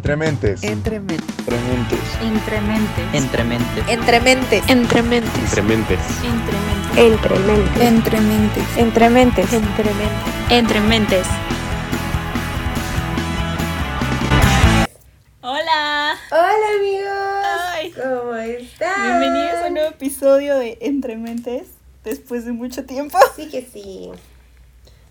Entrementes. Entrementes. Entrementes. Entrementes. Entrementes. Entrementes. Entrementes. Entrementes. Entrementes. Entrementes. Entrementes. Entrementes. Hola. Hola amigos. Ay. ¿Cómo están? Bienvenidos a un nuevo episodio de Entrementes después de mucho tiempo. Sí que sí.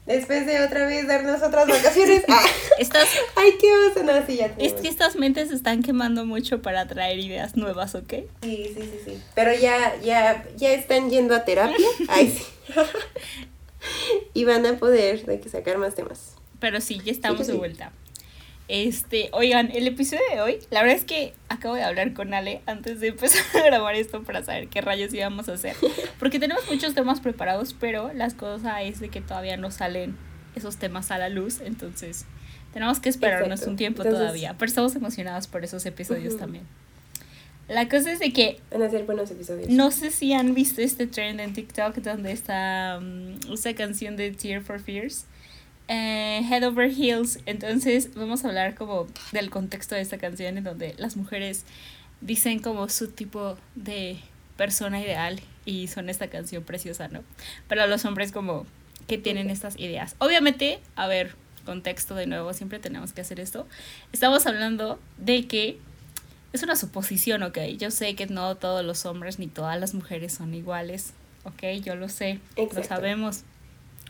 Después de otra vez darnos otras vacaciones. Ah. Estas, Ay, qué oso. No, sí, ya es que estas mentes se están quemando mucho para traer ideas nuevas, ¿ok? Sí, sí, sí, sí. Pero ya, ya, ya están yendo a terapia. Ay, sí. y van a poder de que sacar más temas. Pero sí, ya estamos Sí de sí. vuelta. Este, oigan, el episodio de hoy, la verdad es que acabo de hablar con Ale antes de empezar a grabar esto para saber qué rayos íbamos a hacer. Porque tenemos muchos temas preparados, pero las cosas es de que todavía no salen esos temas a la luz, entonces tenemos que esperarnos Exacto. un tiempo Entonces- todavía. Pero estamos emocionados por esos episodios Ujú. también. La cosa es de que Van a ser buenos episodios. no sé si han visto este trend en TikTok donde está mm, esta canción de Tear for Fears. eh, Head Over Heels. Entonces vamos a hablar como del contexto de esta canción en donde las mujeres dicen como su tipo de persona ideal y son esta canción preciosa, ¿no? Pero los hombres como que tienen estas ideas. Obviamente, a ver, contexto de nuevo, siempre tenemos que hacer esto. Estamos hablando de que es una suposición, ¿ok? Yo sé que no todos los hombres ni todas las mujeres son iguales, ¿ok? Yo lo sé, lo sabemos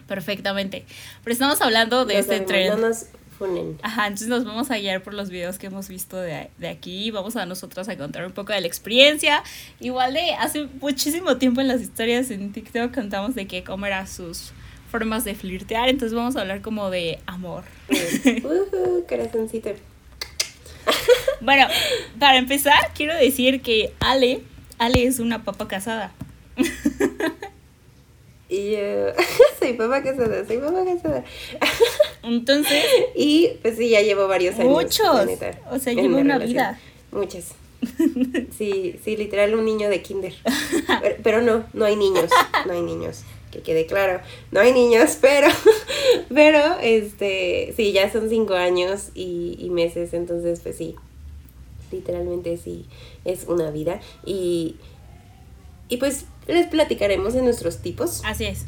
perfectamente. Pero estamos hablando de este funen. Ajá, entonces nos vamos a guiar por los videos que hemos visto de, de aquí. Vamos a nosotros a contar un poco de la experiencia. Igual de hace muchísimo tiempo en las historias en TikTok contamos de que cómo eran sus formas de flirtear. Entonces vamos a hablar como de amor. Corazoncito. Bueno, para empezar, quiero decir que Ale, Ale es una papa casada. Y yo soy papá casada, soy papá casada. Entonces, Y pues sí, ya llevo varios años. Muchos. neta, O sea, mi una relación. vida. Muchas. Sí, sí, literal un niño de kinder. Pero, pero no, no hay niños, no hay niños. Que quede claro, no hay niños, pero, pero, este, sí, ya son cinco años y, y meses, entonces, pues sí, literalmente sí, es una vida. Y, y pues les platicaremos de nuestros tipos. así es.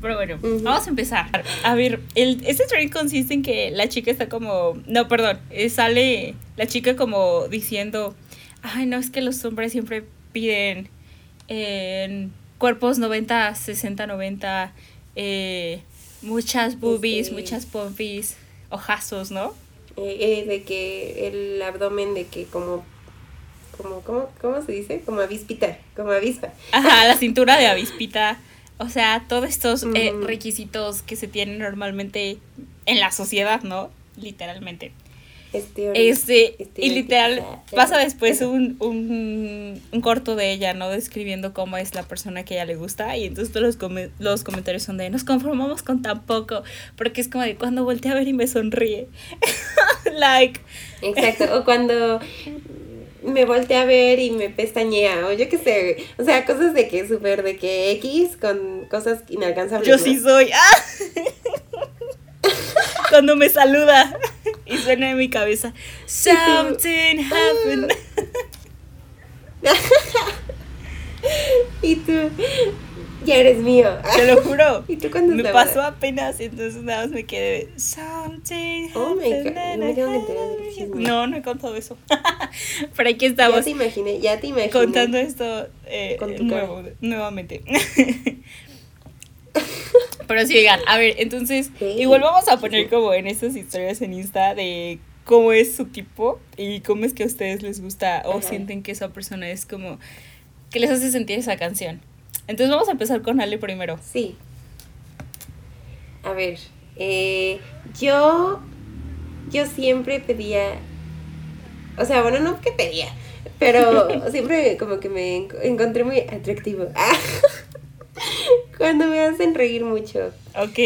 Pero bueno, vamos a empezar. A ver, el, este trend consiste en que la chica está como. No, perdón. eh, sale la chica como diciendo. Ay, no, es que los hombres siempre piden en cuerpos 90, 60, 90. eh, muchas boobies, muchas pompis, ojazos, ¿no? Eh, eh, de que el abdomen de que como, como, ¿cómo, cómo se dice? Como avispita, como avispa. Ajá, la cintura de avispita. O sea, todos estos eh, Ujú. requisitos que se tienen normalmente en la sociedad, ¿no? Literalmente. Este, Este, este, y literal, pasa ajá, después un, un, un corto de ella, ¿no? Describiendo cómo es la persona que a ella le gusta. Y entonces todos los, come- los comentarios son de, nos conformamos con tan poco. Porque es como de cuando voltea a ver y me sonríe. like, Exacto, o cuando me volteé a ver y me pestañea, o yo qué sé, o sea, cosas de que súper de que X con cosas inalcanzables. yo sí soy. ¡Ah! cuando me saluda y suena en mi cabeza, something happened. Y tú, ya eres mío. Te lo juro. ¿Y tú cuándo Me pasó boda? apenas, entonces nada más me quedé. Something Oh my God, no me tengo que enterar del chisme. No, no he contado eso. Pero aquí Ya estamos te imaginé, ya te imaginé. contando esto eh, Con tu nuevo- nuevamente. Pero sí, oigan, a ver, entonces, Sí. igual vamos a poner como en estas historias en Insta de cómo es su tipo y cómo es que a ustedes les gusta o Ajá. sienten que esa persona es como que les hace sentir esa canción. Entonces vamos a empezar con Ale primero. Sí. A ver, eh, yo, yo siempre pedía, o sea, bueno, no que pedía, pero siempre como que me enco- encontré muy atractivo. Cuando me hacen reír mucho. Ok.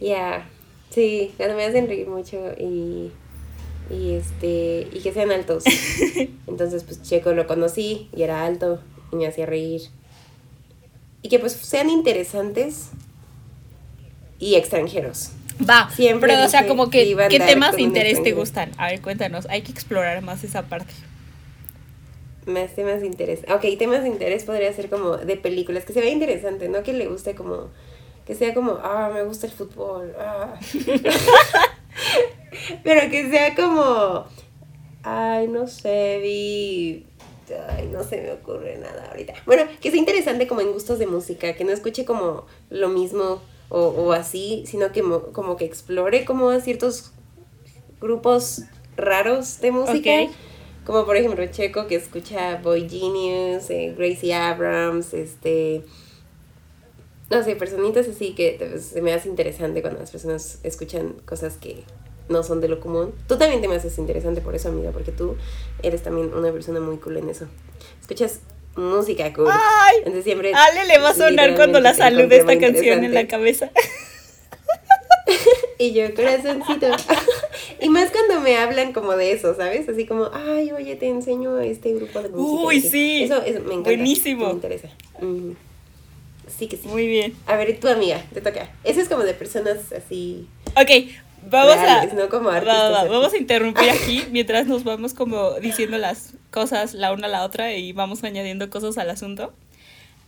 Ya, sí, cuando me hacen reír mucho y, y este, y que sean altos. Entonces, pues Checo lo conocí y era alto y me hacía reír. Y que pues sean interesantes y extranjeros. Va, Siempre pero o sea, como que ¿qué temas de interés te gustan? A ver, cuéntanos, hay que explorar más esa parte. Más temas de interés. Ok, temas de interés podría ser como de películas, que se vea interesante, no que le guste como, que sea como, ah, me gusta el fútbol, ah. Pero que sea como, ay, no sé, vi, ay, no se me ocurre nada ahorita. Bueno, que sea interesante como en gustos de música, que no escuche como lo mismo o, o así, sino que mo- como que explore como a ciertos grupos raros de música. Como por ejemplo Checo que escucha Boy Genius, eh, Gracie Abrams, este... No sé, personitas así que se me hace interesante cuando las personas escuchan cosas que no son de lo común. Tú también te me haces interesante por eso, amiga, porque tú eres también una persona muy cool en eso. Escuchas música cool. Ay, Entonces siempre... Ale le va a sonar cuando la salude te esta canción en la cabeza. Y yo, corazoncito. y más cuando me hablan como de eso, ¿sabes? Así como, ay, oye, te enseño este grupo de música. Uy, Así. sí. Eso, eso me encanta. Buenísimo. Me interesa. Sí que sí. Muy bien. A ver, tu amiga, te toca. Eso es como de personas así. Ok, vamos reales, a... no como va, va, vamos a interrumpir aquí mientras nos vamos como diciendo las cosas la una a la otra y vamos añadiendo cosas al asunto.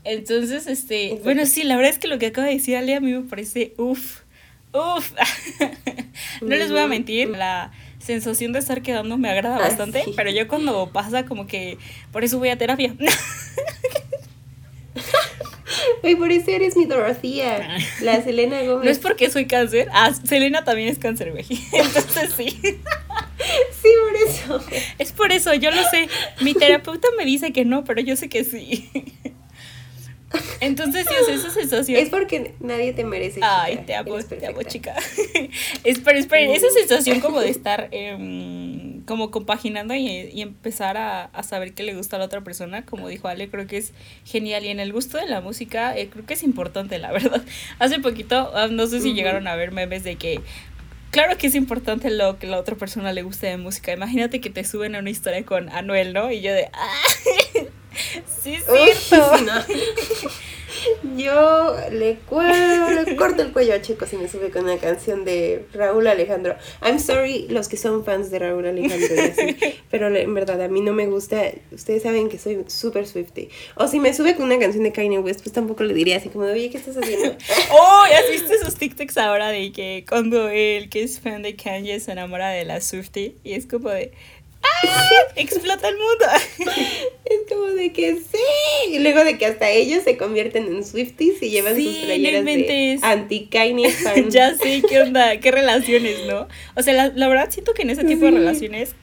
Entonces, este, Exacto. bueno, sí, la verdad es que lo que acaba de decir Ale a mí me parece uff, uff. no les voy a mentir, la sensación de estar quedando me agrada Ah, bastante, sí. pero yo cuando pasa como que por eso voy a terapia. Ay, por eso eres mi Dorothea. La Selena Gómez. No es porque soy cáncer. Ah, Selena también es cáncer, güey. Entonces sí. Sí, por eso. Es por eso, yo lo sé. Mi terapeuta me dice que no, pero yo sé que sí. Entonces, sí, o sea, esa sensación. Es porque nadie te merece. chica. Ay, te amo, te amo, chica. Espera, espera, esa sensación como de estar em, como compaginando y, y empezar a, a saber qué le gusta a la otra persona, como dijo Ale, creo que es genial. Y en el gusto de la música, eh, creo que es importante, la verdad. Hace poquito, ah, no sé si llegaron a ver memes de que. Claro que es importante lo que la otra persona le guste de música. Imagínate que te suben a una historia con Anuel, ¿no? Y yo de. ¡Ah! Sí, Uy, cierto. no. Yo le, cue- le corto el cuello a Checo si me sube con una canción de Raúl Alejandro. I'm sorry los que son fans de Raúl Alejandro y así, pero en verdad a mí no me gusta. Ustedes saben que soy súper Swifty. O si me sube con una canción de Kanye West, pues tampoco le diría así como, oye, ¿qué estás haciendo? Oh, ¿has visto esos TikToks ahora de que cuando el que es fan de Kanye se enamora de la Swiftie y es como de ¡Ah! explota el mundo. Es como de que sí. Y luego de que hasta ellos se convierten en Swifties y llevan Sí, sus playeras de anti-Kanye fan. ya sé qué onda, qué relaciones, ¿no? O sea, la, la verdad siento que en ese tipo de relaciones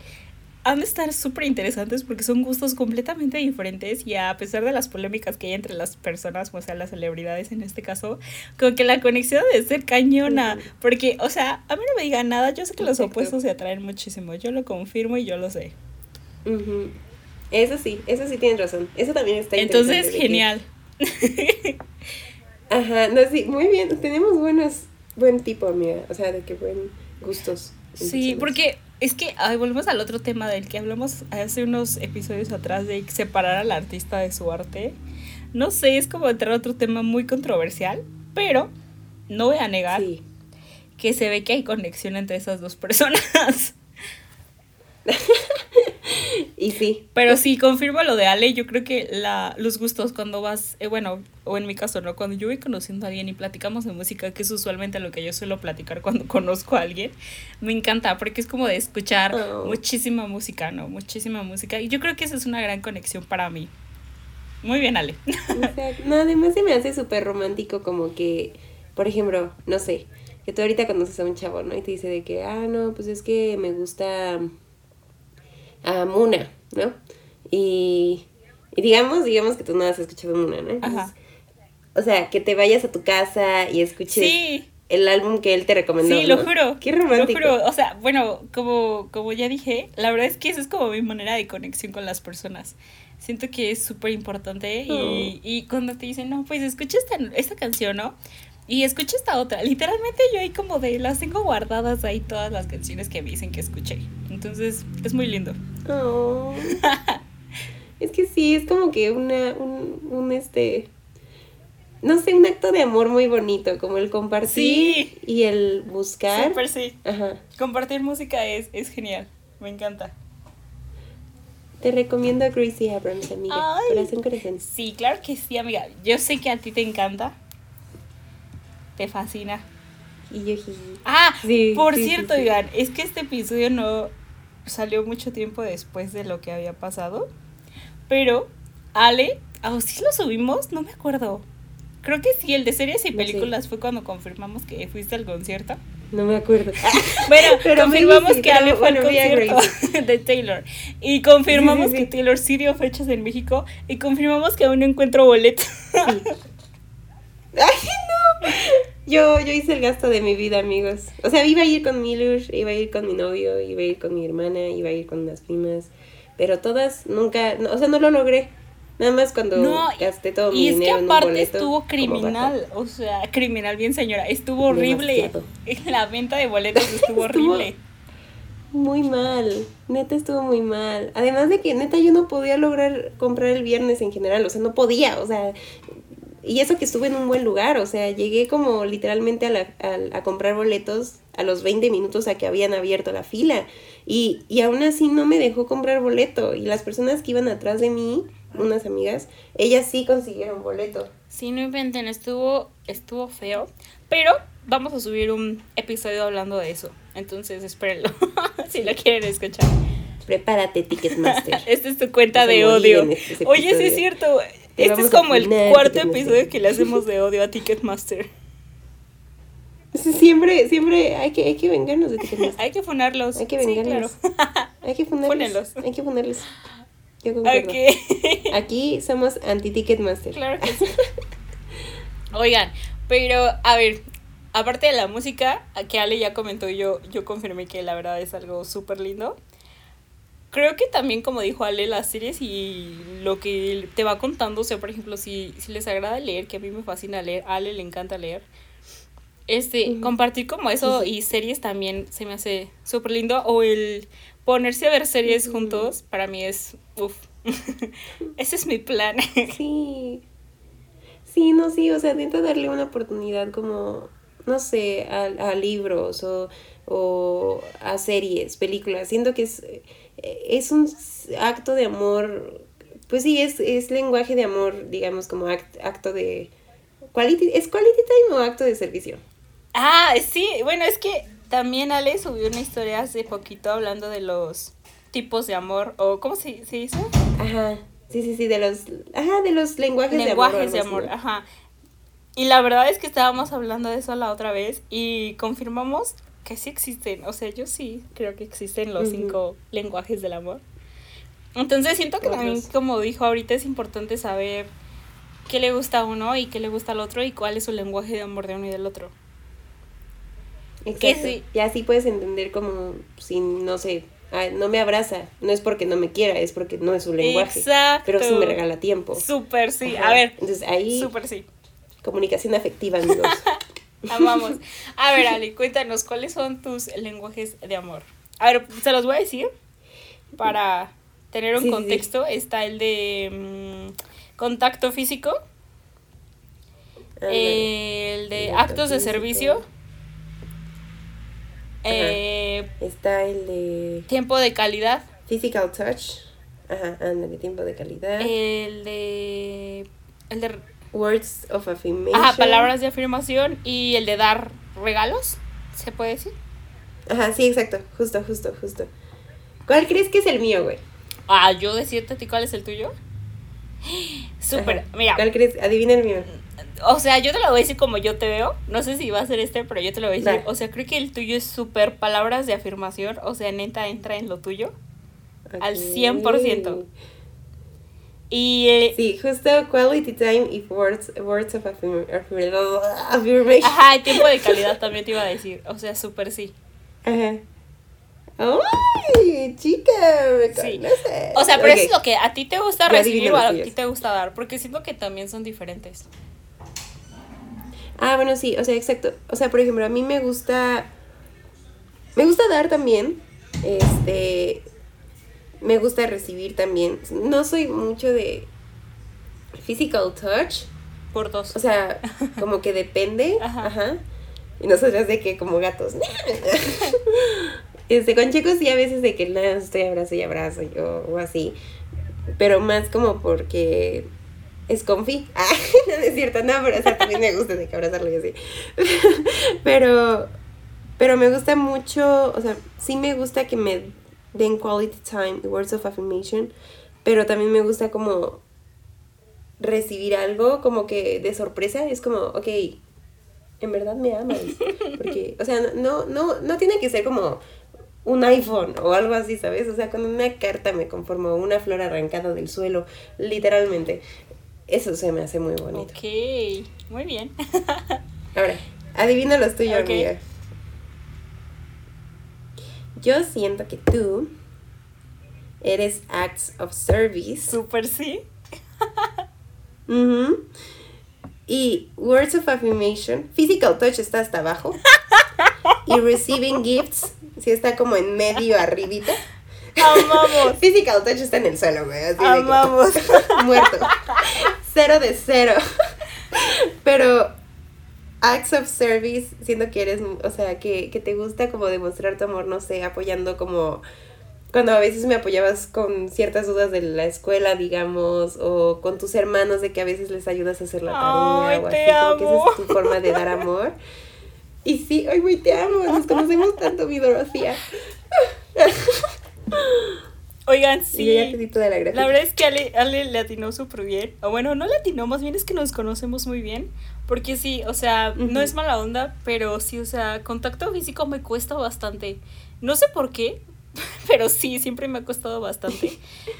han de estar súper interesantes porque son gustos completamente diferentes y a pesar de las polémicas que hay entre las personas, o sea, las celebridades en este caso, como que la conexión debe ser cañona, porque, o sea, a mí no me digan nada, yo sé que los opuestos se atraen muchísimo, yo lo confirmo y yo lo sé. Ujú. Eso sí, eso sí tienes razón. Eso también está Entonces, interesante que- genial. Ajá, no, sí, muy bien. Tenemos buenos, buen tipo, amiga. O sea, de que buen gustos. Sí, personas. porque es que ay, volvemos al otro tema del que hablamos hace unos episodios atrás de separar al artista de su arte. No sé, es como entrar a otro tema muy controversial, pero no voy a negar Sí. que se ve que hay conexión entre esas dos personas. Y sí. Pero sí, confirmo lo de Ale, yo creo que la, los gustos cuando vas, eh, bueno, o en mi caso, ¿no? Cuando yo voy conociendo a alguien y platicamos de música, que es usualmente lo que yo suelo platicar cuando conozco a alguien, me encanta porque es como de escuchar Oh. muchísima música, ¿no? Muchísima música. Y yo creo que esa es una gran conexión para mí. Muy bien, Ale. No, además se me hace súper romántico como que, por ejemplo, no sé, que tú ahorita conoces a un chavo, ¿no? Y te dice de que, ah, no, pues es que me gusta a Muna, ¿no? Y, y digamos, digamos que tú no has escuchado Muna, ¿no? Entonces, Ajá. O sea, que te vayas a tu casa y escuches Sí. el álbum que él te recomendó. Sí, lo ¿no? juro. Qué romántico. Lo juro. O sea, bueno, como, como ya dije, la verdad es que esa es como mi manera de conexión con las personas. Siento que es súper importante Oh. y, y cuando te dicen, no, pues escucha esta, esta canción, ¿no? Y escucha esta otra. Literalmente yo ahí como de las tengo guardadas ahí todas las canciones que me dicen que escuché. Entonces, es muy lindo. Oh. es que sí, es como que una, un, un este, no sé, un acto de amor muy bonito, como el compartir Sí. y el buscar. Súper sí. Ajá. Compartir música es, es genial. Me encanta. Te recomiendo a Gracie Abrams, amiga. Ay. Corazón, corazón. Sí, claro que sí, amiga. Yo sé que a ti te encanta. Te fascina. Y yo, jiji. Ah, Sí, por sí, cierto, sí. es que este episodio no salió mucho tiempo después de lo que había pasado. Pero, Ale, ¿a sí lo subimos? No me acuerdo. Creo que sí, el de series y No sé. películas fue cuando confirmamos que fuiste al concierto. No me acuerdo. Bueno, Pero confirmamos sí, que Ale fue al bueno, concierto de Taylor. Y confirmamos Sí, sí, sí. que Taylor sí dio fechas en México. Y confirmamos que aún no encuentro boleto. ¡Ay, no! Yo, yo hice el gasto de mi vida, amigos. O sea, iba a ir con Milush, iba a ir con mi novio, iba a ir con mi hermana, iba a ir con unas primas. Pero todas nunca, no, o sea, no lo logré. Nada más cuando No, gasté todo mi y es que dinero en un aparte boleto. estuvo criminal, o sea, criminal bien señora, estuvo horrible. Demasiado. La venta de boletos estuvo Estuvo- horrible. Muy mal, neta estuvo muy mal. Además de que neta yo no podía lograr comprar el viernes en general, o sea, no podía, o sea, y eso que estuve en un buen lugar, o sea, llegué como literalmente a, la, a, a comprar boletos a los 20 minutos a que habían abierto la fila y, y aún así no me dejó comprar boleto y las personas que iban atrás de mí, unas amigas, ellas sí consiguieron boleto. Sí, no inventen, estuvo, estuvo feo. Pero vamos a subir un episodio hablando de eso. Entonces espérenlo, si lo quieren escuchar. Prepárate, Ticketmaster. Esta es tu cuenta de odio. este Oye, sí es cierto. Te Este es como el cuarto episodio que le hacemos de odio a Ticketmaster. Siempre, siempre hay que, hay que vengarnos de Ticketmaster. Hay que funarlos. Hay que Sí, vengarlos. claro. Hay que. Pónelos. Hay que ponerlos. Yo concuerdo. Aquí somos anti-Ticketmaster. Claro que sí. Oigan, pero a ver, aparte de la música, que Ale ya comentó yo, yo confirmé que la verdad es algo súper lindo. Creo que también, como dijo Ale, las series y lo que te va contando, o sea, por ejemplo, si, si les agrada leer, que a mí me fascina leer, a Ale le encanta leer, este, compartir como eso y series también se me hace súper lindo, o el ponerse a ver series juntos, para mí es, uff, ese es mi plan. Sí. Sí, no, sí, o sea, intenta darle una oportunidad como, no sé, a, a libros o, o a series, películas. Siento que es, es un acto de amor, pues sí, es, es lenguaje de amor, digamos, como act- acto de... Quality, ¿Es quality time o acto de servicio? Ah, sí, bueno, es que también Ale subió una historia hace poquito hablando de los tipos de amor, o ¿cómo se, se dice? Ajá, sí, sí, sí, de los, ajá, de los lenguajes, Lenguajes de de amor. amor, algo así, ajá. Y la verdad es que estábamos hablando de eso la otra vez y confirmamos que sí existen, o sea, yo sí creo que existen los Ujú. cinco lenguajes del amor. Entonces siento que también, como dijo ahorita, es importante saber qué le gusta a uno y qué le gusta al otro y cuál es su lenguaje de amor de uno y del otro. Exacto. sí. Y así puedes entender como si, no sé, ah, no me abraza, no es porque no me quiera, es porque no es su lenguaje. Exacto. Pero sí me regala tiempo. Súper, sí. Ajá. A ver, Entonces ahí, súper sí. comunicación afectiva, amigos. Amamos. A ver, Ali, cuéntanos, ¿cuáles son tus lenguajes de amor? A ver, se los voy a decir para tener un Sí, sí, sí. contexto. Está el de mm, contacto físico, el de actos de físico. servicio, eh, Está el de tiempo de calidad, physical touch. Ajá, ándale, tiempo de calidad. el de... El de Words of affirmation. ajá, palabras de afirmación y el de dar regalos, ¿se puede decir? Ajá, sí, exacto. Justo, justo, justo. ¿Cuál crees que es el mío, güey? Ah, yo decirte a ti cuál es el tuyo. Súper, Ajá. mira, ¿Cuál crees? Adivina el mío. O sea, yo te lo voy a decir como yo te veo. No sé si va a ser este, pero yo te lo voy a decir. O sea, creo que el tuyo es súper palabras de afirmación. O sea, neta, entra en lo tuyo. Al Ok. 100%. Y eh, Sí, justo quality time y words, words of affirm- affirm- affirmation. ajá, el tiempo de calidad también te iba a decir. O sea, súper sí. Ajá. ¡Ay, chica! Me Sí. conoces. O sea, pero Ok. eso es lo que a ti te gusta recibir o a ti te gusta dar. Porque siento que también son diferentes. Ah, bueno, sí, o sea, exacto. O sea, por ejemplo, a mí me gusta. Me gusta dar también. Este. Me gusta recibir también. No soy mucho de physical touch. Por dos. O sea, como que depende. Ajá. Ajá. Y nosotras de que como gatos. Este, con chicos sí a veces de que nada, estoy abrazo y abrazo yo, o así. Pero más como porque es confi. Ah, no es cierto, no, pero o sea, también me gusta de que abrazarlo y así. pero, pero me gusta mucho, o sea, sí me gusta que me den quality time, words of affirmation, pero también me gusta como recibir algo como que de sorpresa, es como, ok, en verdad me amas, porque, o sea, no, no, no tiene que ser como un iPhone o algo así, ¿sabes? O sea, con una carta me conformo, una flor arrancada del suelo, literalmente. Eso se me hace muy bonito. Ok, muy bien. Ahora, adivina los tuyos, Ok. amiga. Yo siento que tú eres acts of service. Súper sí. Ujú. Y words of affirmation, physical touch está hasta abajo. y receiving gifts, sí está como en medio arribita. Amamos. Physical touch está en el suelo, güey. Así de que- Amamos. muerto. Cero de cero. Pero acts of service, siento que eres, o sea, que, que te gusta como demostrar tu amor, no sé, apoyando como cuando a veces me apoyabas con ciertas dudas de la escuela, digamos, o con tus hermanos de que a veces les ayudas a hacer la tarea Ay, o así, como que esa amo. es tu forma de dar amor. Y sí, ay, güey, te amo, nos conocemos tanto, mi Dorothea. Oigan, Y yo ya te sí. di toda la verdad es que Ale, Ale le atinó súper bien. O bueno, no le atinó, más bien es que nos conocemos muy bien. Porque sí, o sea, no es mala onda, pero sí, o sea, contacto físico me cuesta bastante. No sé por qué, pero sí, siempre me ha costado bastante.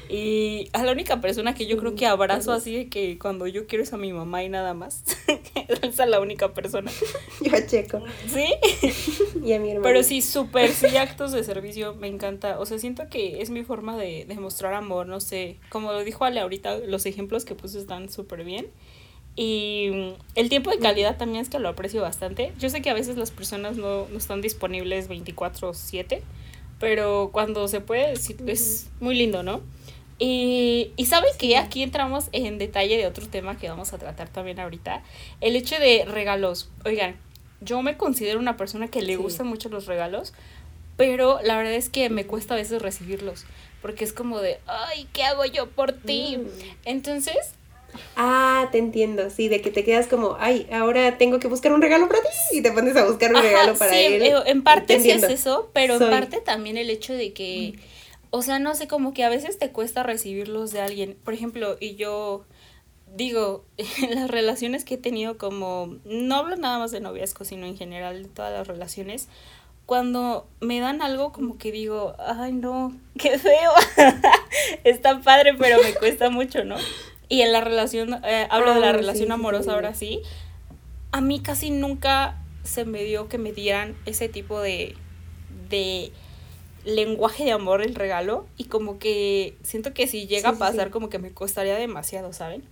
Y a la única persona que yo creo que abrazo así de que cuando yo quiero es a mi mamá y nada más. Esa es la única persona. Yo a Checo ¿Sí? y a mi hermano. Pero sí, súper, sí, actos de servicio, me encanta. O sea, siento que es mi forma de, de mostrar amor, no sé. Como lo dijo Ale ahorita, los ejemplos que puso están súper bien. Y mm, el tiempo de calidad también es que lo aprecio bastante. Yo sé que a veces las personas no, no están disponibles 24/7, pero cuando se puede, sí, es muy lindo, ¿no? Y, y saben que aquí entramos en detalle de otro tema que vamos a tratar también ahorita. El hecho de regalos. Oigan, yo me considero una persona que le Sí. gustan mucho los regalos, pero la verdad es que me cuesta a veces recibirlos, porque es como de, ay, ¿qué hago yo por ti? Mm. Entonces, Ah, te entiendo, sí, de que te quedas como, ay, ahora tengo que buscar un regalo para ti y te pones a buscar un Ajá, regalo para sí, él. en parte Te sí es eso, pero Soy- en parte también el hecho de que, o sea, no sé, como que a veces te cuesta recibirlos de alguien. Por ejemplo, y yo digo, en las relaciones que he tenido como, no hablo nada más de noviazgo, sino en general de todas las relaciones, cuando me dan algo como que digo, ay no, qué feo, está padre, pero me cuesta mucho, ¿no? Y en la relación, eh, hablo de la Ah, relación sí, amorosa sí. ahora sí, a mí casi nunca se me dio que me dieran ese tipo de, de lenguaje de amor el regalo y como que siento que si llega a pasar como que me costaría demasiado, ¿saben?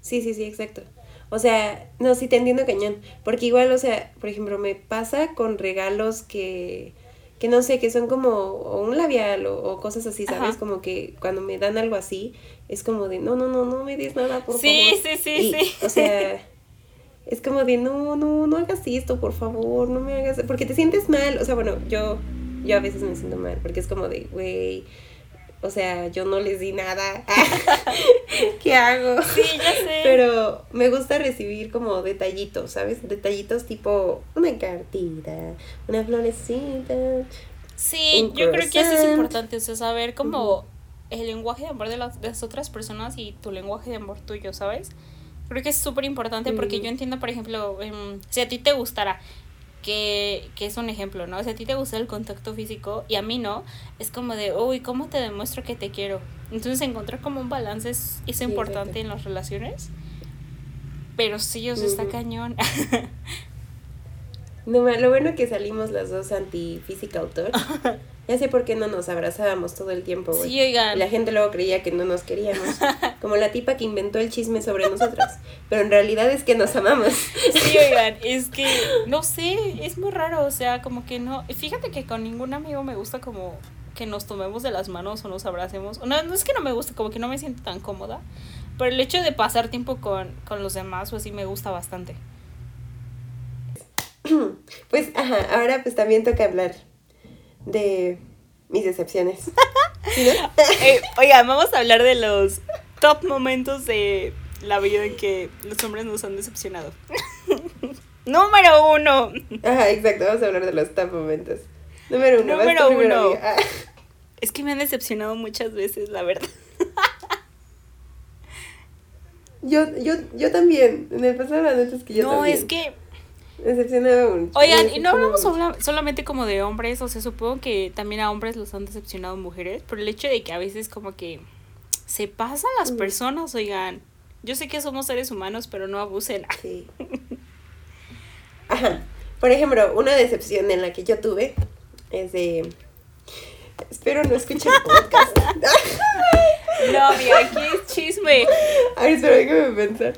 Sí, sí, sí, exacto. O sea, no, sí te entiendo cañón. Porque igual, o sea, por ejemplo, me pasa con regalos que, que no sé, que son como o un labial o, o cosas así, ¿sabes? Ajá. Como que cuando me dan algo así, es como de, no, no, no, no me des nada, por Sí, favor. sí, sí, Y, sí. O sea, es como de, no, no, no hagas esto, por favor, no me hagas, porque te sientes mal. O sea, bueno, yo, yo a veces me siento mal, porque es como de, güey, o sea, yo no les di nada. ¿Qué hago? Sí, ya sé. Pero me gusta recibir como detallitos, ¿sabes? Detallitos tipo una cartita, una florecita. Sí, un yo creo que eso es importante, o sea, saber como el lenguaje de amor de las, de las otras personas y tu lenguaje de amor tuyo, ¿sabes? Creo que es súper importante porque yo entiendo, por ejemplo, em, si a ti te gustara, que, que es un ejemplo, ¿no? Si a ti te gusta el contacto físico y a mí no, es como de, uy, ¿cómo te demuestro que te quiero? Entonces encontrar como un balance es, es Sí, importante exacto. en las relaciones. Pero sí, o sea, está Ujú. cañón. No, lo bueno que salimos las dos anti-physical touch. Ya sé por qué no nos abrazábamos todo el tiempo, güey. Sí, oigan. Y la gente luego creía que no nos queríamos. Como la tipa que inventó el chisme sobre nosotras. Pero en realidad es que nos amamos. Sí, oigan, es que, no sé, es muy raro, o sea, como que no, fíjate que con ningún amigo me gusta como que nos tomemos de las manos o nos abracemos. No, no es que no me guste, como que no me siento tan cómoda. Pero el hecho de pasar tiempo con, con los demás, pues sí me gusta bastante. Pues, ajá, ahora pues también toca hablar de mis decepciones. ¿Sí, no? Eh, oiga, vamos a hablar de los top momentos de la vida en que los hombres nos han decepcionado. Número uno. Ajá, exacto, vamos a hablar de los top momentos. Número uno, Número uno. Ah, Es que me han decepcionado muchas veces, la verdad. Yo, yo, yo también, en el pasado la es que yo no, también. es que Me decepcionaba mucho. Oigan, me y no hablamos sola- solamente como de hombres, o sea, supongo que también a hombres los han decepcionado mujeres, por el hecho de que a veces como que se pasan las Mm. personas, oigan. Yo sé que somos seres humanos, pero no abusen. Sí. Ajá. Por ejemplo, una decepción en la que yo tuve es de. Espero no escuchen el podcast. No, amiga, aquí es chisme. Ay, espera, déjame pensar.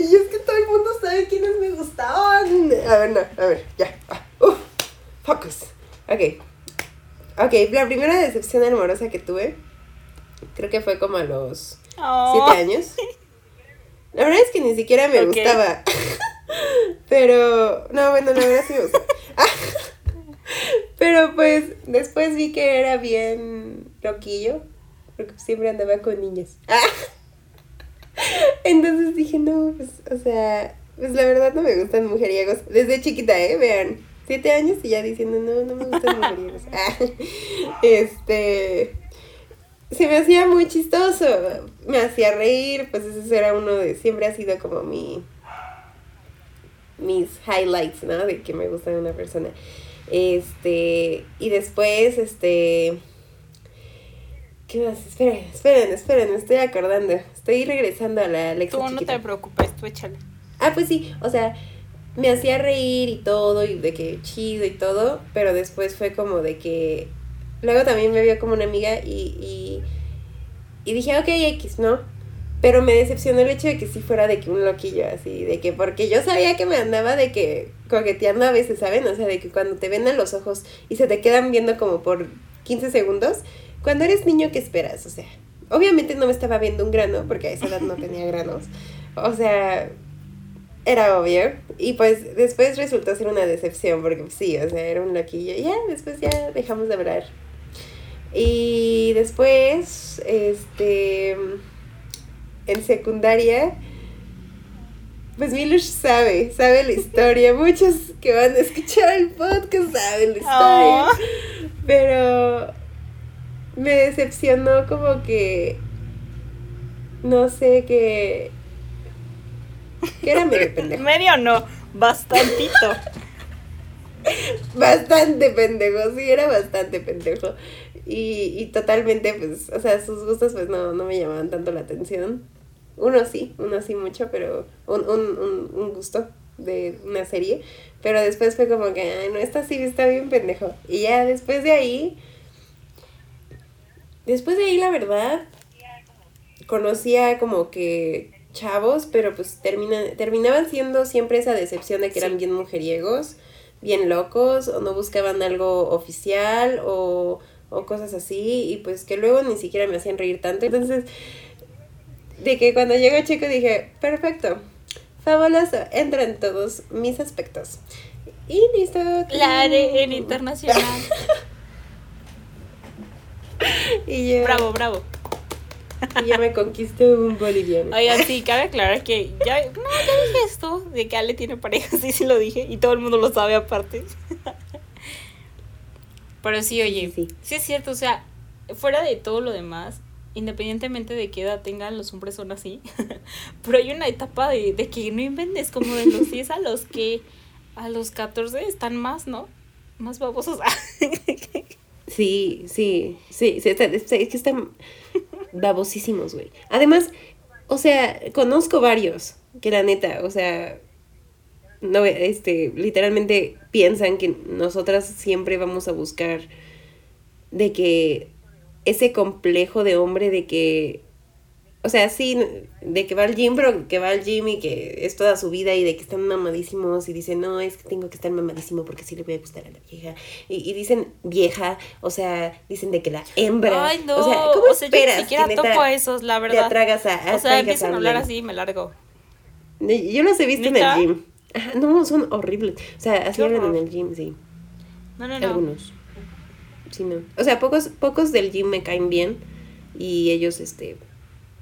Y es que todo el mundo sabe quiénes me gustaban. A ver, no, a ver, ya. Uf, focus. Ok. Ok, la primera decepción amorosa que tuve, creo que fue como a los Oh. siete años. La verdad es que ni siquiera me gustaba. Pero, no, bueno, la verdad sí me gustaba. Pero pues después vi que era bien loquillo, porque siempre andaba con niñas. Entonces dije, no, pues, o sea, pues la verdad no me gustan mujeriegos. Desde chiquita, ¿eh? Vean, siete años y ya diciendo, no, no me gustan mujeriegos. Este, se me hacía muy chistoso, me hacía reír, pues ese era uno de, siempre ha sido como mi, mis highlights, ¿no? De que me gusta una persona. Este, y después, este, ¿qué más? Esperen, esperen, esperen, me estoy acordando. Estoy regresando a la Alexa Tú no chiquita. te preocupes, tú échale. Ah, pues sí, o sea, me hacía reír y todo, y de que chido y todo, pero después fue como de que. Luego también me vio como una amiga y, y, y dije, ok, X, ¿no? Pero me decepcionó el hecho de que sí fuera de que un loquillo, así, de que, porque yo sabía que me andaba de que coqueteando a veces, ¿saben? O sea, de que cuando te ven a los ojos y se te quedan viendo como por 15 segundos, cuando eres niño, ¿qué esperas? O sea, obviamente no me estaba viendo un grano, porque a esa edad no tenía granos. O sea, era obvio. Y pues después resultó ser una decepción, porque sí, o sea, era un loquillo. Ya, después ya dejamos de hablar. Y después, este, en secundaria, pues Milush sabe, sabe la historia. Muchos que van a escuchar el podcast saben la historia. Oh. Pero me decepcionó como que, no sé, que, que era medio pendejo. Medio no, bastantito. Bastante pendejo, sí, era bastante pendejo. Y, y totalmente, pues, o sea, sus gustos pues no, no me llamaban tanto la atención. Uno sí, uno sí mucho, pero un, un, un, un gusto de una serie. Pero después fue como que, ay, no, esta sí está bien pendejo. Y ya después de ahí, después de ahí, la verdad, conocía como que chavos, pero pues termina, terminaban siendo siempre esa decepción de que eran Sí. bien mujeriegos, bien locos, o no buscaban algo oficial, o, o cosas así, y pues que luego ni siquiera me hacían reír tanto. Entonces, de que cuando llegó Chico dije, perfecto, fabuloso, entra en todos mis aspectos. Y listo. La en internacional. Y yo, Bravo, bravo. y ya me conquistó un boliviano. Oigan, sí, cabe aclarar que ya, no, ya dije esto, de que Ale tiene pareja, sí, sí lo dije, y todo el mundo lo sabe aparte. Pero sí, oye, Sí, sí, sí. es cierto, o sea, fuera de todo lo demás, independientemente de qué edad tengan, los hombres son así, pero hay una etapa de, de que no inventes, como de los 10 a los que, a los 14 están más, ¿no? Más babosos. Sí, sí, sí, sí, está- es que están babosísimos, güey. Además, o sea, conozco varios que la neta, o sea, no, este, literalmente piensan que nosotras siempre vamos a buscar de que ese complejo de hombre de que, o sea, sí, de que va al gym, pero que va al gym y que es toda su vida y de que están mamadísimos y dicen, no, es que tengo que estar mamadísimo porque sí le voy a gustar a la vieja. Y, y dicen vieja, o sea, dicen de que la hembra. Ay, no. O sea, ¿cómo o sea, yo esperas ni siquiera que topo a esos, la te verdad. atragas a, O sea, empiezan a hablar así y me largo. Yo los he visto en el gym. Ajá, no, son horribles. O sea, así hablan en el gym, sí. No, no, no. Algunos. Sí, no. O sea, pocos, pocos del gym me caen bien y ellos, este,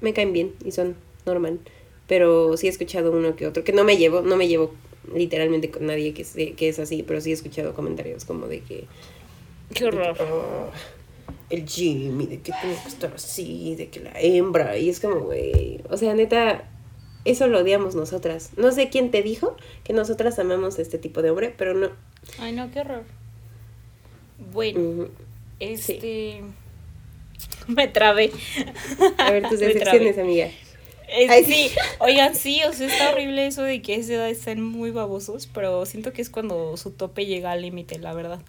me caen bien y son normal. Pero sí he escuchado uno que otro, que no me llevo, no me llevo literalmente con nadie que, se- que es así, pero sí he escuchado comentarios como de que... Qué horror. "Ah, el gym y de que tengo que estar así, de que la hembra, y es como, güey, o sea, neta, eso lo odiamos nosotras. No sé quién te dijo que nosotras amamos este tipo de hombre, pero no. Ay, no, qué horror. Bueno, este. Me trabé. A ver tus decepciones, amiga. Eh, Ay, sí, oigan, sí, o sea, está horrible eso de que a esa edad están muy babosos, pero siento que es cuando su tope llega al límite, la verdad.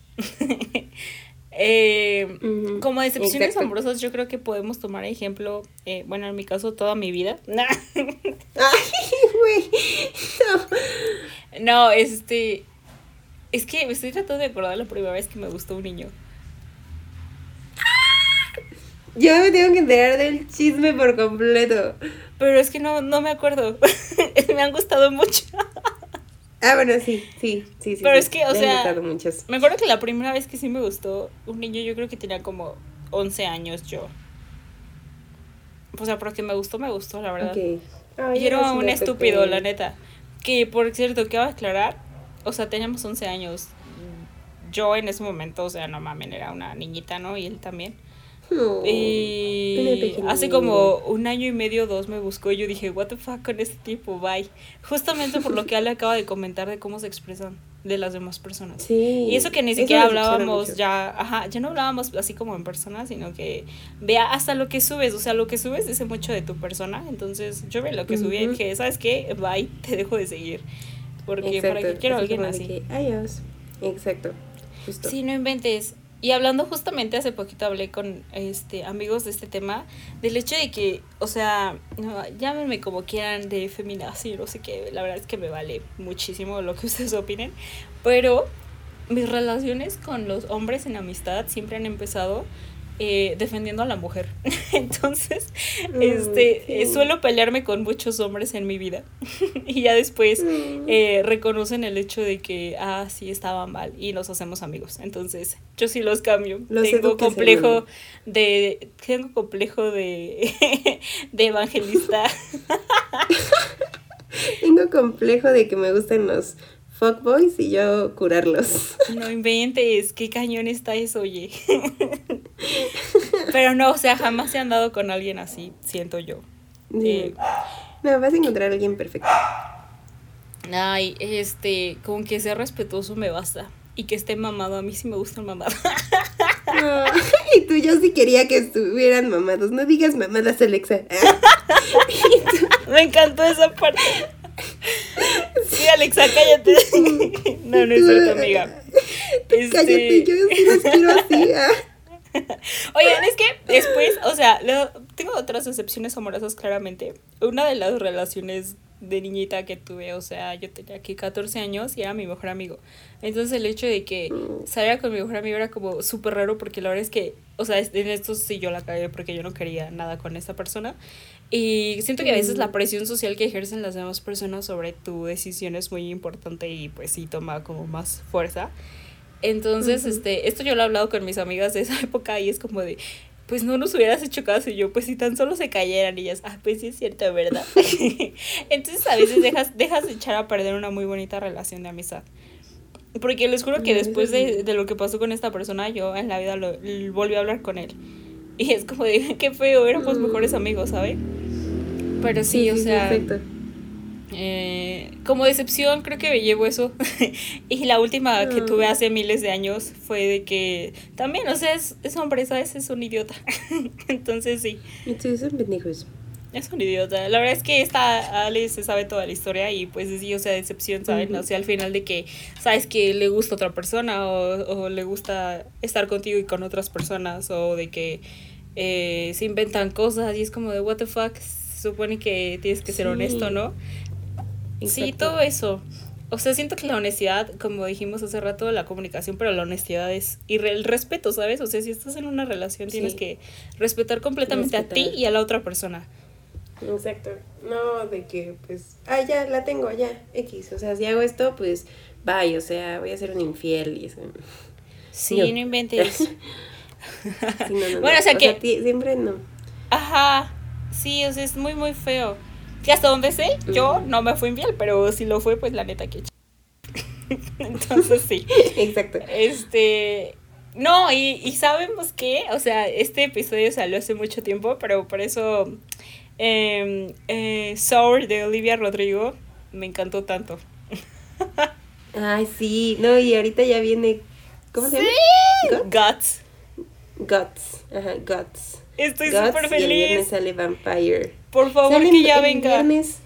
Eh, como decepciones exacto. amorosas, yo creo que podemos tomar ejemplo, eh, bueno, en mi caso, toda mi vida. Ay, güey. No. no, este. Es que me estoy tratando de acordar la primera vez que me gustó un niño. Yo me tengo que enterar del chisme por completo. Pero es que no, no me acuerdo. me han gustado mucho. Ah, bueno, sí, sí, sí, sí. Pero sí. es que, o Me sea, muchos. Me acuerdo que la primera vez que sí me gustó un niño, yo creo que tenía como 11 años yo. O sea, porque me gustó, me gustó, la verdad. Ok. Ay, Y era un estúpido, pequeña. la neta. Que, por cierto, quiero aclarar, o sea, teníamos 11 años. Yo en ese momento, o sea, no mamen, era una niñita, ¿no? Y él también. Y hace como un año y medio, dos me buscó y yo dije, what the fuck con este tipo, bye. Justamente por lo que él acaba de comentar de cómo se expresan de las demás personas. Sí. Y eso que ni siquiera hablábamos ya, ajá, ya no hablábamos así como en persona, sino que vea hasta lo que subes, o sea, lo que subes dice mucho de tu persona, entonces yo vi lo que subí y dije, ¿sabes qué? Bye, te dejo de seguir, porque para Exacto, qué quiero a alguien así. que, Adiós. Exacto. Justo. Sí, no inventes. Y hablando justamente hace poquito hablé con este amigos de este tema, del hecho de que, o sea, no, llámenme como quieran de feminazi, no sé qué, la verdad es que me vale muchísimo lo que ustedes opinen, pero mis relaciones con los hombres en amistad siempre han empezado eh, defendiendo a la mujer. Entonces, Mm, este, sí. eh, suelo pelearme con muchos hombres en mi vida. y ya después Mm. eh, reconocen el hecho de que, ah, sí, estaban mal y nos hacemos amigos. Entonces, yo sí los cambio. Los tengo complejo de, tengo complejo de, de evangelista. Tengo complejo de que me gusten los fuckboys y yo curarlos. no inventes, qué cañón está eso, oye. Pero no, o sea, jamás he andado con alguien así, siento yo. Eh, No, vas a encontrar a alguien perfecto. Ay, este, con que sea respetuoso me basta. Y que esté mamado, a mí sí me gusta el mamado. No. Y tú, yo sí quería que estuvieran mamados. No digas mamadas, Alexa. me encantó esa parte. Sí, Alexa, cállate. No, no es cierto, amiga. Este, Cállate, yo sí los quiero así. ah. Oigan, es que después, o sea, lo- tengo otras excepciones amorosas claramente. Una de las relaciones de niñita que tuve, o sea, yo tenía aquí 14 años y era mi mejor amigo. Entonces el hecho de que saliera con mi mejor amigo era como súper raro porque la verdad es que, o sea, en esto sí yo la cagué porque yo no quería nada con esta persona. Y siento que a veces la presión social que ejercen las demás personas sobre tu decisión es muy importante y pues sí toma como más fuerza. Entonces, Ujú. este, esto yo lo he hablado con mis amigas de esa época y es como de, pues no nos hubieras hecho caso y yo, pues si tan solo se cayeran y ellas, ah, pues sí es cierto, ¿verdad? Entonces a veces dejas, dejas de echar a perder una muy bonita relación de amistad. Porque les juro que después sí. de, de lo que pasó con esta persona, yo en la vida lo, l- volví a hablar con él. Y es como de, qué feo, éramos mejores amigos, ¿sabe? Pero sí, o sea, Perfecto. Eh, como decepción creo que me llevo eso. y la última que tuve hace miles de años fue de que también, o sea, es, es hombre, ¿sabes? Es un idiota. Entonces sí, Y tú son pendejos. es un idiota. La verdad es que esta Ale se sabe toda la historia y pues sí, o sea, decepción, ¿saben? Ujú. O sea, al final de que sabes que le gusta otra persona o, o le gusta estar contigo y con otras personas o de que eh, se inventan cosas y es como de what the fuck se supone que tienes que ser Sí. honesto, ¿no? Sí, todo eso. O sea, siento que la honestidad, como dijimos hace rato, la comunicación, pero la honestidad es. Y el respeto, ¿sabes? O sea, si estás en una relación, tienes que respetar completamente a ti y a la otra persona. Exacto. No, de que, pues, ah, ya, la tengo, ya, X. O sea, si hago esto, pues, bye, o sea, voy a ser un infiel y eso. Sí, No. no, inventes. Sí, no, no, no. Bueno, o sea que- siempre no. Ajá. Sí, o sea, es muy, muy feo. Que hasta donde sé, yo no me fui infiel, pero si lo fue, pues la neta que. Entonces sí. Exacto. Este. No, y, y sabemos que, o sea, este episodio salió hace mucho tiempo, pero por eso eh, eh, Sour de Olivia Rodrigo me encantó tanto. Ay, sí. No, y ahorita ya viene. ¿Cómo se llama? Guts. Guts. Ajá, Guts. Estoy súper Y el viernes feliz. sale Vampire. Por favor, Sale que ya el venga. Viernes,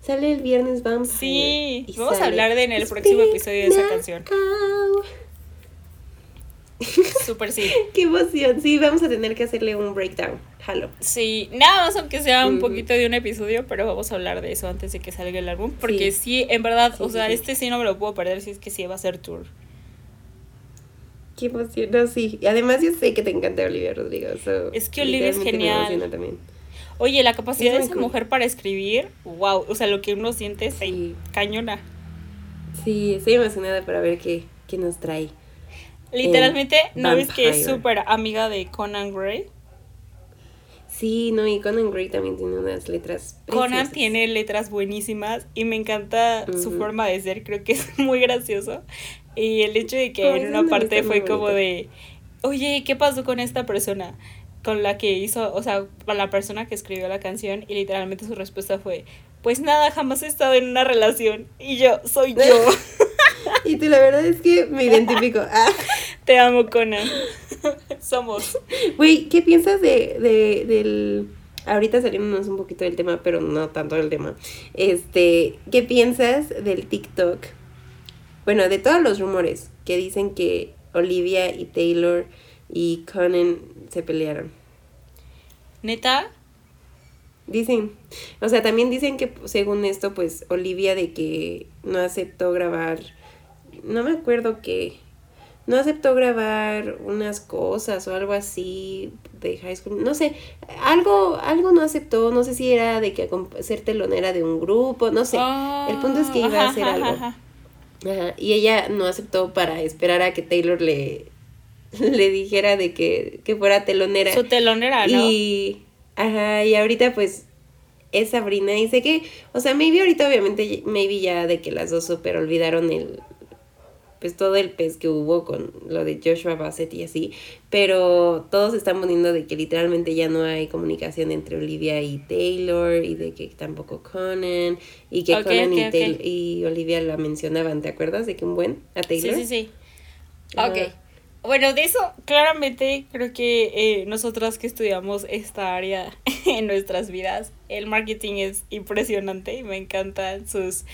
sale el viernes Vampire. Sí, y vamos a hablar de en el próximo episodio de esa canción. Súper sí. Qué emoción. Sí, vamos a tener que hacerle un breakdown. Jalo. Sí, nada más aunque sea un poquito de un episodio, pero vamos a hablar de eso antes de que salga el álbum. Porque sí, Sí. en verdad, Sí, o sea, sí. este sí no me lo puedo perder si es que sí va a ser tour. Qué emoción. No, sí. Y además yo sé que te encanta Olivia Rodrigo. so, Es que Olivia es genial. Me emociona también. Oye, la capacidad de esa cool. mujer para escribir, wow, o sea, lo que uno siente es Sí. cañona. Sí, estoy emocionada para ver qué, qué nos trae. Literalmente, ¿no ves que es súper amiga de Conan Gray? Sí, no, y Conan Gray también tiene unas letras. Conan tiene letras buenísimas y me encanta su forma de ser, creo que es muy gracioso. Y el hecho de que en una parte fue como bonito. de, oye, ¿qué pasó con esta persona? Con la que hizo, o sea, con la persona que escribió la canción y literalmente su respuesta fue, pues nada, jamás he estado en una relación y yo, soy yo, Y tú, la verdad es que me identifico. Ah. te amo Conan, somos. Güey, ¿qué piensas de, de, del... Ahorita salimos un poquito del tema, pero no tanto del tema. Este, ¿qué piensas del TikTok? Bueno, de todos los rumores que dicen que Olivia y Taylor y Conan se pelearon. Neta, Dicen, o sea, también dicen que según esto, pues Olivia de que no aceptó grabar, no me acuerdo qué, no aceptó grabar unas cosas o algo así de high school, no sé, algo, algo no aceptó, no sé si era de que ser telonera de un grupo, no sé, el punto es que iba a hacer ajá, algo. ajá. Ajá, y ella no aceptó para esperar a que Taylor le, le dijera de que, que fuera telonera. Su telonera, ¿no? Y, ajá, y ahorita pues es Sabrina y sé que, o sea, maybe ahorita obviamente, maybe ya de que las dos super olvidaron el, pues todo el pez que hubo con lo de Joshua Bassett y así, pero todos están poniendo de que literalmente ya no hay comunicación entre Olivia y Taylor y de que tampoco Conan y que Conan y, ok, ok. Taylor- y Olivia la mencionaban, ¿te acuerdas de que un buen a Taylor? Sí, sí, sí. Ok. Bueno, de eso, claramente, creo que eh, nosotras que estudiamos esta área en nuestras vidas, el marketing es impresionante y me encantan sus,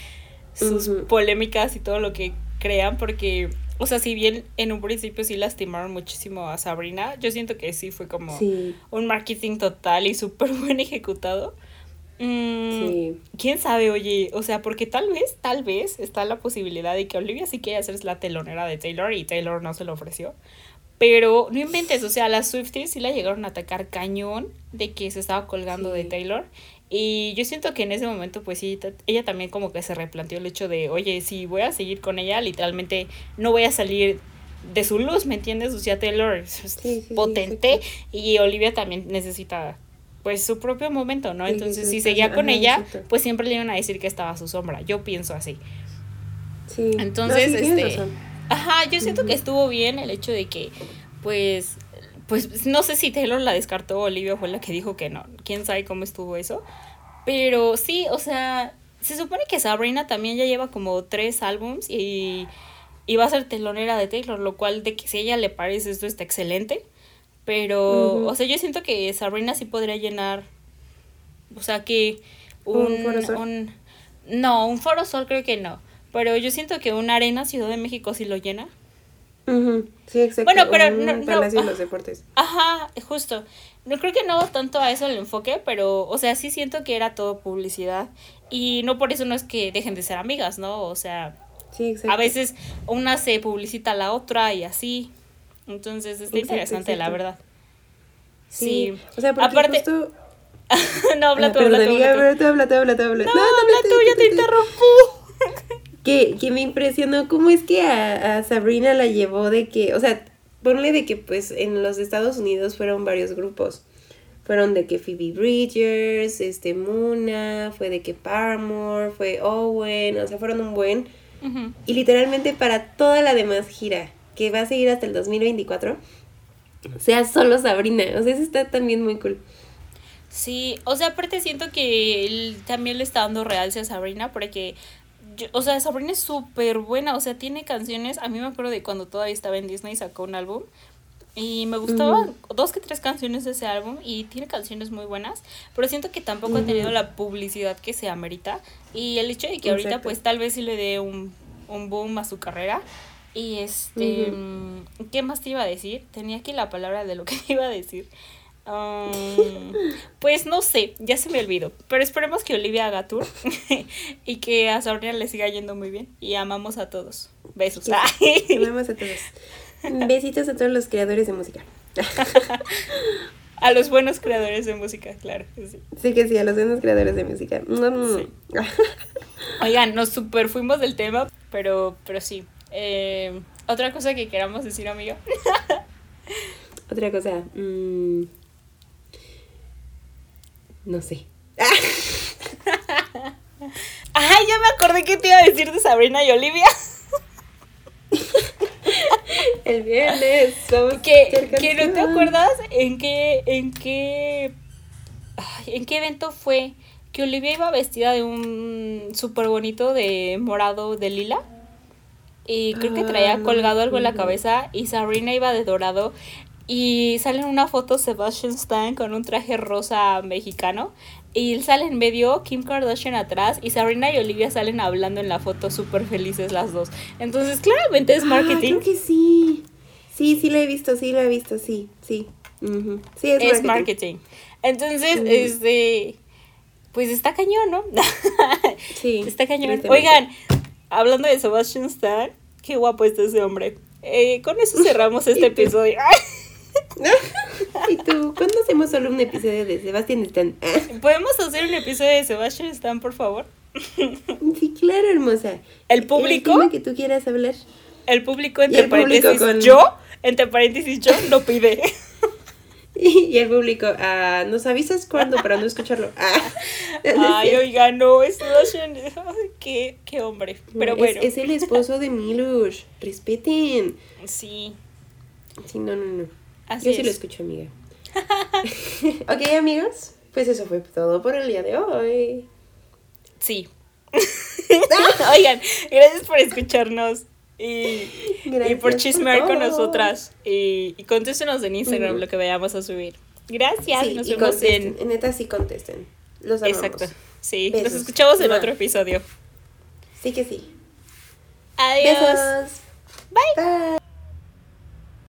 sus polémicas y todo lo que crean, porque, o sea, si bien en un principio sí lastimaron muchísimo a Sabrina, yo siento que sí fue como Sí, un marketing total y súper buen ejecutado. Mm, sí. ¿Quién sabe, oye? O sea, porque tal vez, tal vez está la posibilidad de que Olivia sí quiera hacer la telonera de Taylor y Taylor no se lo ofreció. Pero no inventes, o sea, las Swifties sí la llegaron a atacar cañón de que se estaba colgando de. Taylor. Y yo siento que en ese momento, pues sí, ella también como que se replanteó el hecho de, oye, si voy a seguir con ella, literalmente no voy a salir de su luz, ¿me entiendes? O sea, Taylor es Sí, potente y Olivia también necesita pues su propio momento, ¿no? Entonces, sí, si sí, seguía con ella, pues siempre le iban a decir que estaba a su sombra. Yo pienso así. Sí. Entonces, No, sí, tienes este, razón. Ajá, yo siento que estuvo bien el hecho de que, pues, pues no sé si Taylor la descartó o Olivia fue la que dijo que no. Quién sabe cómo estuvo eso. Pero sí, o sea, se supone que Sabrina también ya lleva como tres álbums y, y va a ser telonera de Taylor, lo cual de que si a ella le parece esto está excelente. Pero, o sea, yo siento que Sabrina sí podría llenar, o sea, que ¿Un un, Foro Sol? un- no, un Foro Sol creo que no. Pero yo siento que una arena Ciudad de México sí lo llena. Sí, exacto. Bueno, pero un no- no, Palacio de ah. los Deportes. Ajá, justo. No creo que no tanto a eso el enfoque, pero, o sea, sí siento que era todo publicidad. Y no por eso no es que dejen de ser amigas, ¿no? O sea, Sí, exacto. a veces una se publicita a la otra y así. Entonces está Exacto, interesante, la verdad. Sí. Sí. O sea, porque Aparte- justo... no, habla tú, habla tú, habla tú. pero tú habla, tú habla, tú habla. No, habla tú, ya te interrumpo. que, que me impresionó cómo es que a, a Sabrina la llevó de que, o sea, ponle de que pues en los Estados Unidos fueron varios grupos. Fueron de que Phoebe Bridgers, este Muna, fue de que Paramore, fue Owen, o sea, fueron un buen. Y literalmente para toda la demás gira, que va a seguir hasta el 2024, sea solo Sabrina. O sea, eso está también muy cool. Sí, o sea, aparte siento que él también le está dando realce a Sabrina porque, yo- o sea, Sabrina es súper buena, o sea, tiene canciones, a mí me acuerdo de cuando todavía estaba en Disney sacó un álbum y me gustaban dos que tres canciones de ese álbum y tiene canciones muy buenas, pero siento que tampoco ha tenido la publicidad que se amerita y el hecho de que ahorita Exacto. pues tal vez sí le dé un, un boom a su carrera. Y este, mm, ¿qué más te iba a decir? Tenía aquí la palabra de lo que te iba a decir. Um, pues no sé, ya se me olvidó. Pero esperemos que Olivia haga tour y que a Sabrina le siga yendo muy bien. Y amamos a todos. Besos. Amamos a todos. Besitos a todos los creadores de música. A los buenos creadores de música, claro. sí. Sí que sí, a los buenos creadores de música. Mm. Sí. Oigan, nos super fuimos del tema, pero, pero sí. Eh, Otra cosa que queramos decir, amiga. Otra cosa. mm, no sé. Ay, ya me acordé que te iba a decir de Sabrina y Olivia. El viernes. Que, que no te acuerdas en qué, en qué, ay, en qué evento fue que Olivia iba vestida de un súper bonito de morado de lila. Y creo que Ah, traía colgado algo en la cabeza y Sabrina iba de dorado. Y sale en una foto Sebastian Stan con un traje rosa mexicano. Y él sale en medio, Kim Kardashian atrás. Y Sabrina y Olivia salen hablando en la foto súper felices las dos. Entonces, claramente es Ah, marketing. creo que sí. Sí, sí lo he visto, sí lo he visto, sí, sí. Ujú. Sí, es, es marketing. marketing. Entonces, este, pues está cañón, ¿no? Sí. está cañón. Oigan, hablando de Sebastian Stan, qué guapo está ese hombre. Eh, con eso cerramos este episodio. ¿Y tú? ¿Cuándo hacemos solo un episodio de Sebastián Stan? ¿Podemos hacer un episodio de Sebastian Stan, por favor? sí, claro, hermosa. ¿El público? tema que tú quieras hablar. El público, entre el público paréntesis, con- yo, entre paréntesis, yo, lo pide. Y el público, ah, ¿nos avisas cuándo para no escucharlo? Ah. Ay, oiga, no, es qué, qué hombre. Pero Es- bueno, Es, el esposo de Milush. Respeten. sí, Sí, no, no, no. así Yo es. sí lo escucho, amiga. ok, amigos. Pues eso fue todo por el día de hoy. Sí. Oigan, gracias por escucharnos y, y por chismear con todo. nosotras. Y, y contéstenos en Instagram lo que vayamos a subir. Gracias. Sí, nos y vemos contesten. en. Neta, sí contesten. Los amamos. Exacto. Sí, nos escuchamos en Mua. otro episodio. Sí que sí. Adiós. Besos. Bye. Bye.